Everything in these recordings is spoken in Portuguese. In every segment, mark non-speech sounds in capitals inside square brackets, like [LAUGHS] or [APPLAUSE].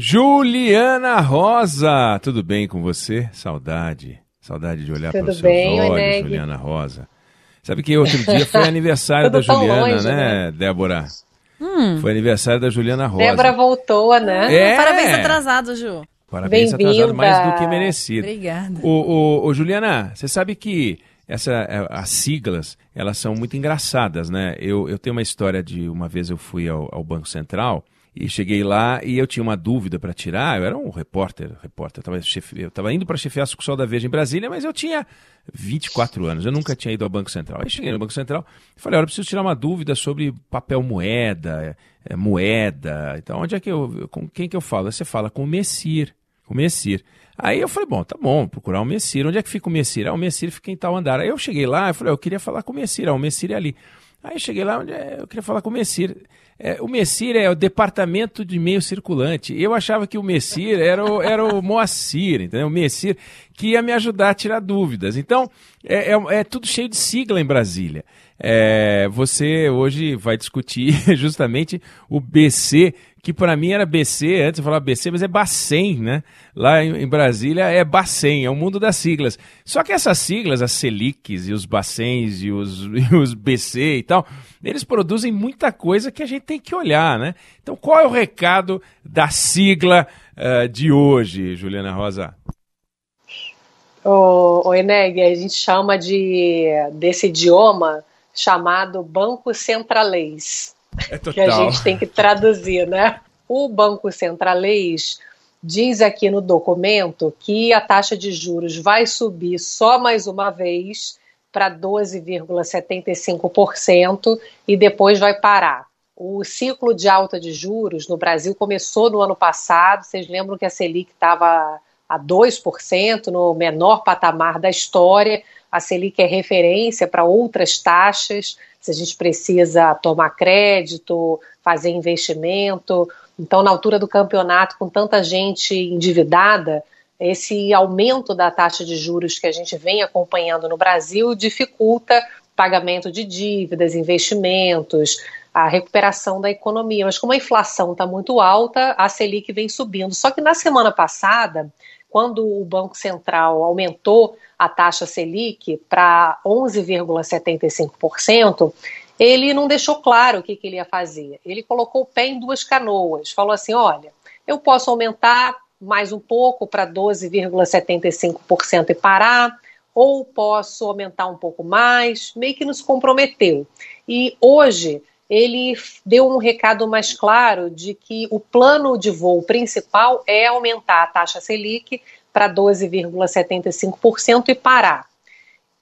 Juliana Rosa, tudo bem com você? Saudade. Saudade de olhar para os seus bem, olhos, Eneg? Juliana Rosa. Sabe que outro dia foi [LAUGHS] aniversário da Juliana, longe, né, né? Débora? Foi aniversário da Juliana Rosa. Débora voltou, né? É. Parabéns atrasado, Ju. Parabéns, atrasado mais do que merecido. Obrigada. Ô, ô, ô, Juliana, você sabe que essa, é, as siglas, elas são muito engraçadas, né? Eu, eu tenho uma história de uma vez eu fui ao, ao Banco Central e cheguei lá e eu tinha uma dúvida para tirar. Eu era um repórter, repórter. Eu estava eu tava indo para chefiar a sucursal da Veja em Brasília, mas eu tinha 24 anos. Eu nunca tinha ido ao Banco Central. Aí cheguei no Banco Central e falei: olha, eu preciso tirar uma dúvida sobre papel moeda, é, moeda. Então, onde é que eu. Com quem que eu falo? Aí você fala com o Messir. Com o Messir. Aí eu falei, bom, tá bom, procurar o Messir. Onde é que fica o Messir? Ah, o Messir fica em tal andar. Aí eu cheguei lá, eu falei, eu queria falar com o Messir. Ah, o Messir é ali. Aí cheguei lá, onde é? eu queria falar com o Messir. É, o Messir é o departamento de meio circulante. Eu achava que o Messir era o, era o Moacir, entendeu? O Messir que ia me ajudar a tirar dúvidas. Então, é, é, é tudo cheio de sigla em Brasília. É, você hoje vai discutir [LAUGHS] justamente o BC, que para mim era BC, antes eu falava BC, mas é Bacen, né? Lá em, Brasília é Bacen, é o mundo das siglas. Só que essas siglas, as Selics e os Bacens e os, [LAUGHS] e os BC e tal, eles produzem muita coisa que a gente tem que olhar, né? Então qual é o recado da sigla eh, de hoje, Juliana Rosa? O, o Eneg, a gente chama de desse idioma chamado Banco Centralês, É que a gente tem que traduzir, né? O Banco Centralês diz aqui no documento que a taxa de juros vai subir só mais uma vez para 12,75% e depois vai parar. O ciclo de alta de juros no Brasil começou no ano passado. Vocês lembram que a Selic estava a 2%, no menor patamar da história. A Selic é referência para outras taxas, se a gente precisa tomar crédito, fazer investimento. Então, na altura do campeonato, com tanta gente endividada, esse aumento da taxa de juros que a gente vem acompanhando no Brasil dificulta pagamento de dívidas, investimentos, a recuperação da economia. Mas como a inflação está muito alta, a Selic vem subindo. Só que na semana passada, quando o Banco Central aumentou a taxa Selic para 11,75%, ele não deixou claro o que, que ele ia fazer. Ele colocou o pé em duas canoas. Falou assim: olha, eu posso aumentar mais um pouco para 12,75% e parar, ou posso aumentar um pouco mais, meio que nos comprometeu. E hoje ele deu um recado mais claro de que o plano de voo principal é aumentar a taxa Selic para 12,75% e parar.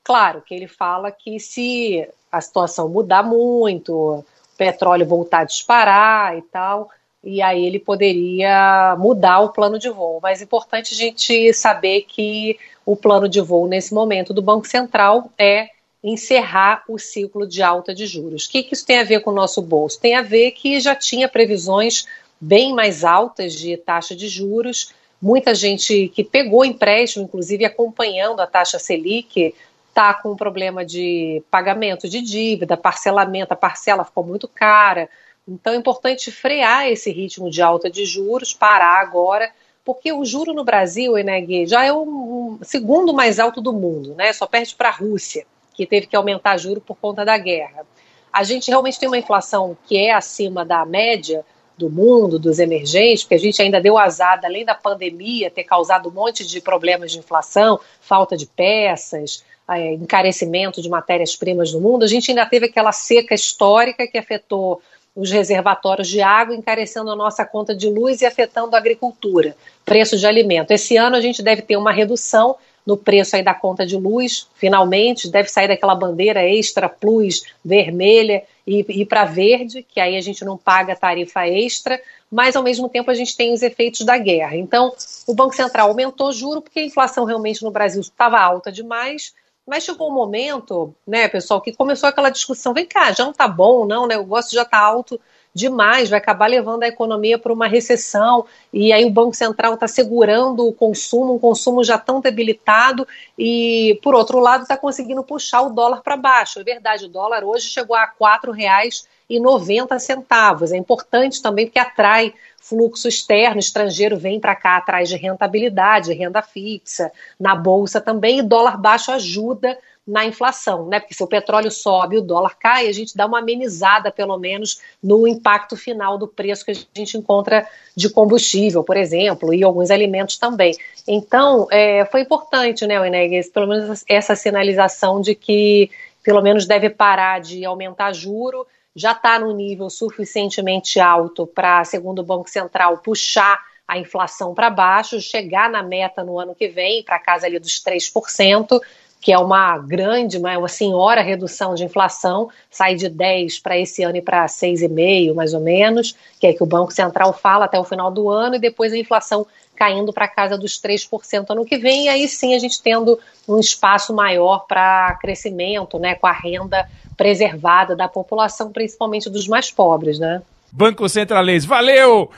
Claro que ele fala que se a situação mudar muito, o petróleo voltar a disparar e tal, e aí ele poderia mudar o plano de voo. Mas é importante a gente saber que o plano de voo nesse momento do Banco Central é encerrar o ciclo de alta de juros. O que, que isso tem a ver com o nosso bolso? Tem a ver que já tinha previsões bem mais altas de taxa de juros. Muita gente que pegou empréstimo, inclusive acompanhando a taxa Selic, está com um problema de pagamento de dívida, parcelamento, a parcela ficou muito cara. Então é importante frear esse ritmo de alta de juros, parar agora, porque o juro no Brasil, Eneg, já é o segundo mais alto do mundo, né? Só perde para a Rússia, que teve que aumentar juro por conta da guerra. A gente realmente tem uma inflação que é acima da média, do mundo, dos emergentes, porque a gente ainda deu azar, além da pandemia ter causado um monte de problemas de inflação, falta de peças, é, encarecimento de matérias-primas no mundo, a gente ainda teve aquela seca histórica que afetou os reservatórios de água, encarecendo a nossa conta de luz e afetando a agricultura, preço de alimento. Esse ano a gente deve ter uma redução no preço aí da conta de luz, finalmente, deve sair daquela bandeira extra plus vermelha e ir para verde, que aí a gente não paga tarifa extra, mas ao mesmo tempo a gente tem os efeitos da guerra. Então, o Banco Central aumentou juro porque a inflação realmente no Brasil estava alta demais, mas chegou um momento, né, pessoal, que começou aquela discussão: vem cá, já não tá bom, não, né? O gosto já tá alto demais, vai acabar levando a economia para uma recessão, e aí o Banco Central está segurando o consumo, um consumo já tão debilitado, e por outro lado está conseguindo puxar o dólar para baixo. É verdade, o dólar hoje chegou a R$ 4,90. É importante também porque atrai fluxo externo, estrangeiro vem para cá atrás de rentabilidade, renda fixa, na bolsa também, e dólar baixo ajuda na inflação, né? Porque se o petróleo sobe, o dólar cai, a gente dá uma amenizada, pelo menos, no impacto final do preço que a gente encontra de combustível, por exemplo, e alguns alimentos também. Então, é, foi importante, né, Enegues, pelo menos essa sinalização de que, pelo menos, deve parar de aumentar juro, já está no nível suficientemente alto para, segundo o Banco Central, puxar a inflação para baixo, chegar na meta no ano que vem, para casa ali dos 3%, que é uma grande, uma, senhora redução de inflação, sai de 10 para esse ano e para 6,5 mais ou menos, que é que o Banco Central fala até o final do ano, e depois a inflação caindo para casa dos 3% ano que vem, e aí sim a gente tendo um espaço maior para crescimento, né, com a renda preservada da população, principalmente dos mais pobres, né? Banco Centralês, valeu!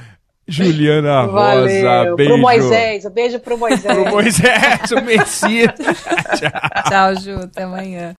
Juliana Rosa, Valeu. beijo. Pro Moisés, um beijo pro [LAUGHS] Moisés. Pro Moisés, o Messias. [LAUGHS] Tchau, Ju. Até amanhã.